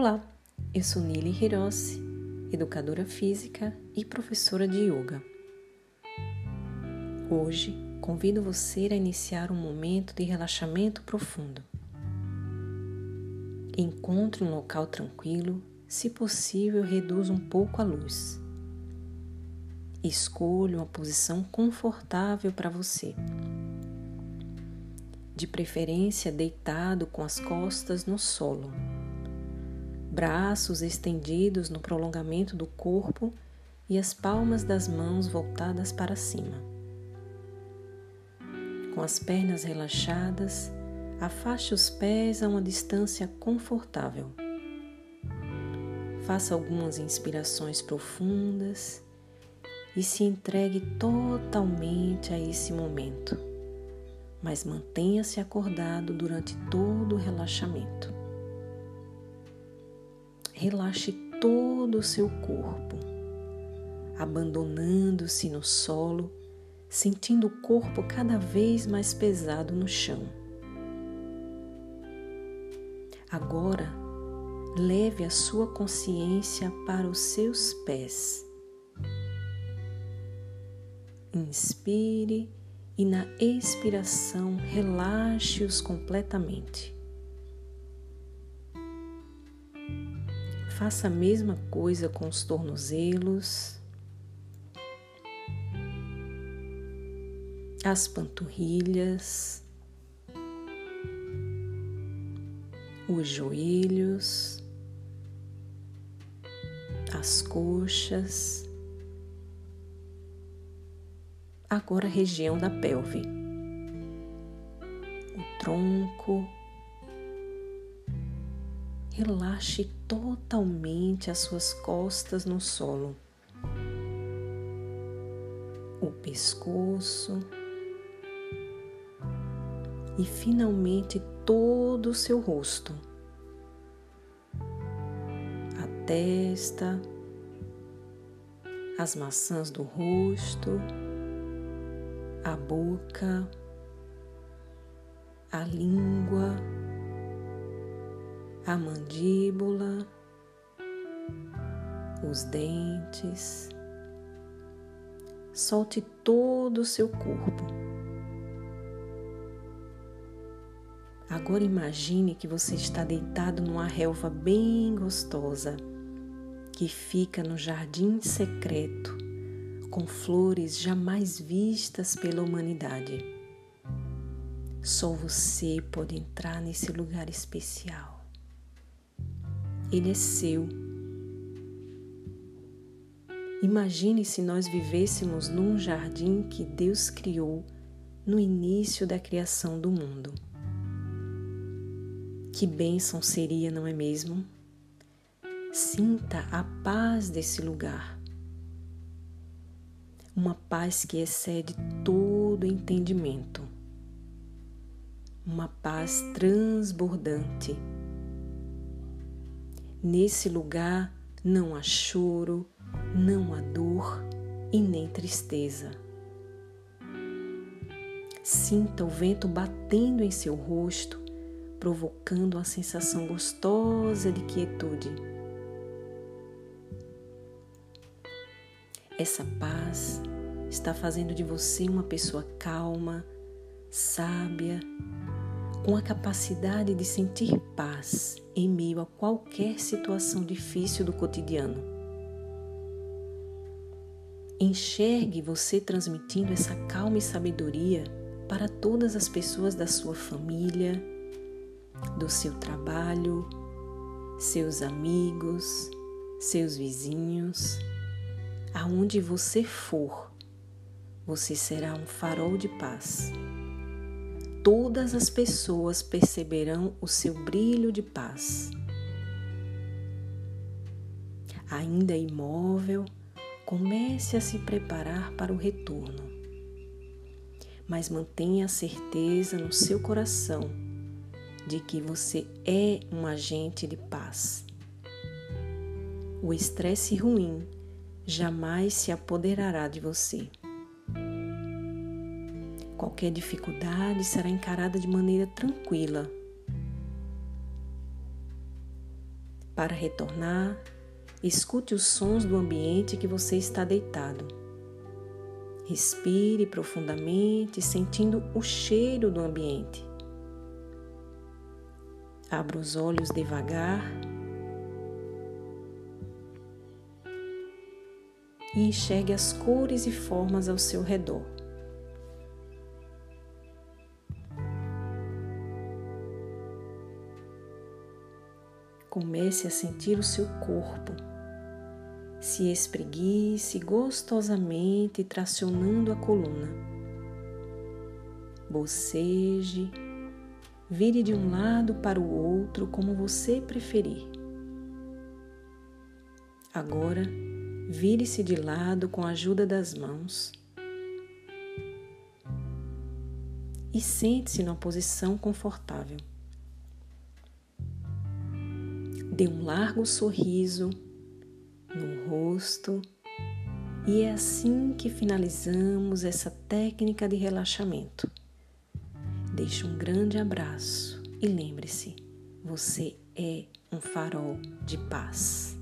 Olá, eu sou Nili Hirossi, educadora física e professora de yoga. Hoje convido você a iniciar um momento de relaxamento profundo. Encontre um local tranquilo, se possível, reduza um pouco a luz. Escolha uma posição confortável para você. De preferência, deitado com as costas no solo braços estendidos no prolongamento do corpo e as palmas das mãos voltadas para cima. Com as pernas relaxadas, afaste os pés a uma distância confortável. Faça algumas inspirações profundas e se entregue totalmente a esse momento, mas mantenha-se acordado durante todo o relaxamento. Relaxe todo o seu corpo, abandonando-se no solo, sentindo o corpo cada vez mais pesado no chão. Agora, leve a sua consciência para os seus pés. Inspire e na expiração relaxe-os completamente. Faça a mesma coisa com os tornozelos, as panturrilhas, os joelhos, as coxas, agora a região da pelve, o tronco relaxe totalmente as suas costas no solo, o pescoço. E finalmente todo o seu rosto, a testa, as maçãs do rosto, a boca, a língua a mandíbula, os dentes. Solte todo o seu corpo. Agora imagine que você está deitado numa relva bem gostosa que fica no jardim secreto com flores jamais vistas pela humanidade. Só você pode entrar nesse lugar especial ele é seu. Imagine se nós vivêssemos num jardim que Deus criou no início da criação do mundo. Que bênção seria, não é mesmo? Sinta a paz desse lugar. Uma paz que excede todo entendimento. Uma paz transbordante Nesse lugar não há choro, não há dor e nem tristeza. Sinta o vento batendo em seu rosto, provocando uma sensação gostosa de quietude. Essa paz está fazendo de você uma pessoa calma, sábia com a capacidade de sentir paz em meio a qualquer situação difícil do cotidiano. Enxergue você transmitindo essa calma e sabedoria para todas as pessoas da sua família, do seu trabalho, seus amigos, seus vizinhos. Aonde você for, você será um farol de paz todas as pessoas perceberão o seu brilho de paz. Ainda imóvel, comece a se preparar para o retorno, mas mantenha a certeza no seu coração de que você é um agente de paz. O estresse ruim jamais se apoderará de você. Qualquer dificuldade será encarada de maneira tranquila. Para retornar, escute os sons do ambiente que você está deitado. Respire profundamente, sentindo o cheiro do ambiente. Abra os olhos devagar e enxergue as cores e formas ao seu redor. Comece a sentir o seu corpo. Se espreguice gostosamente, tracionando a coluna. Boceje, vire de um lado para o outro como você preferir. Agora, vire-se de lado com a ajuda das mãos e sente-se numa posição confortável. Dê um largo sorriso no rosto e é assim que finalizamos essa técnica de relaxamento. Deixe um grande abraço e lembre-se, você é um farol de paz.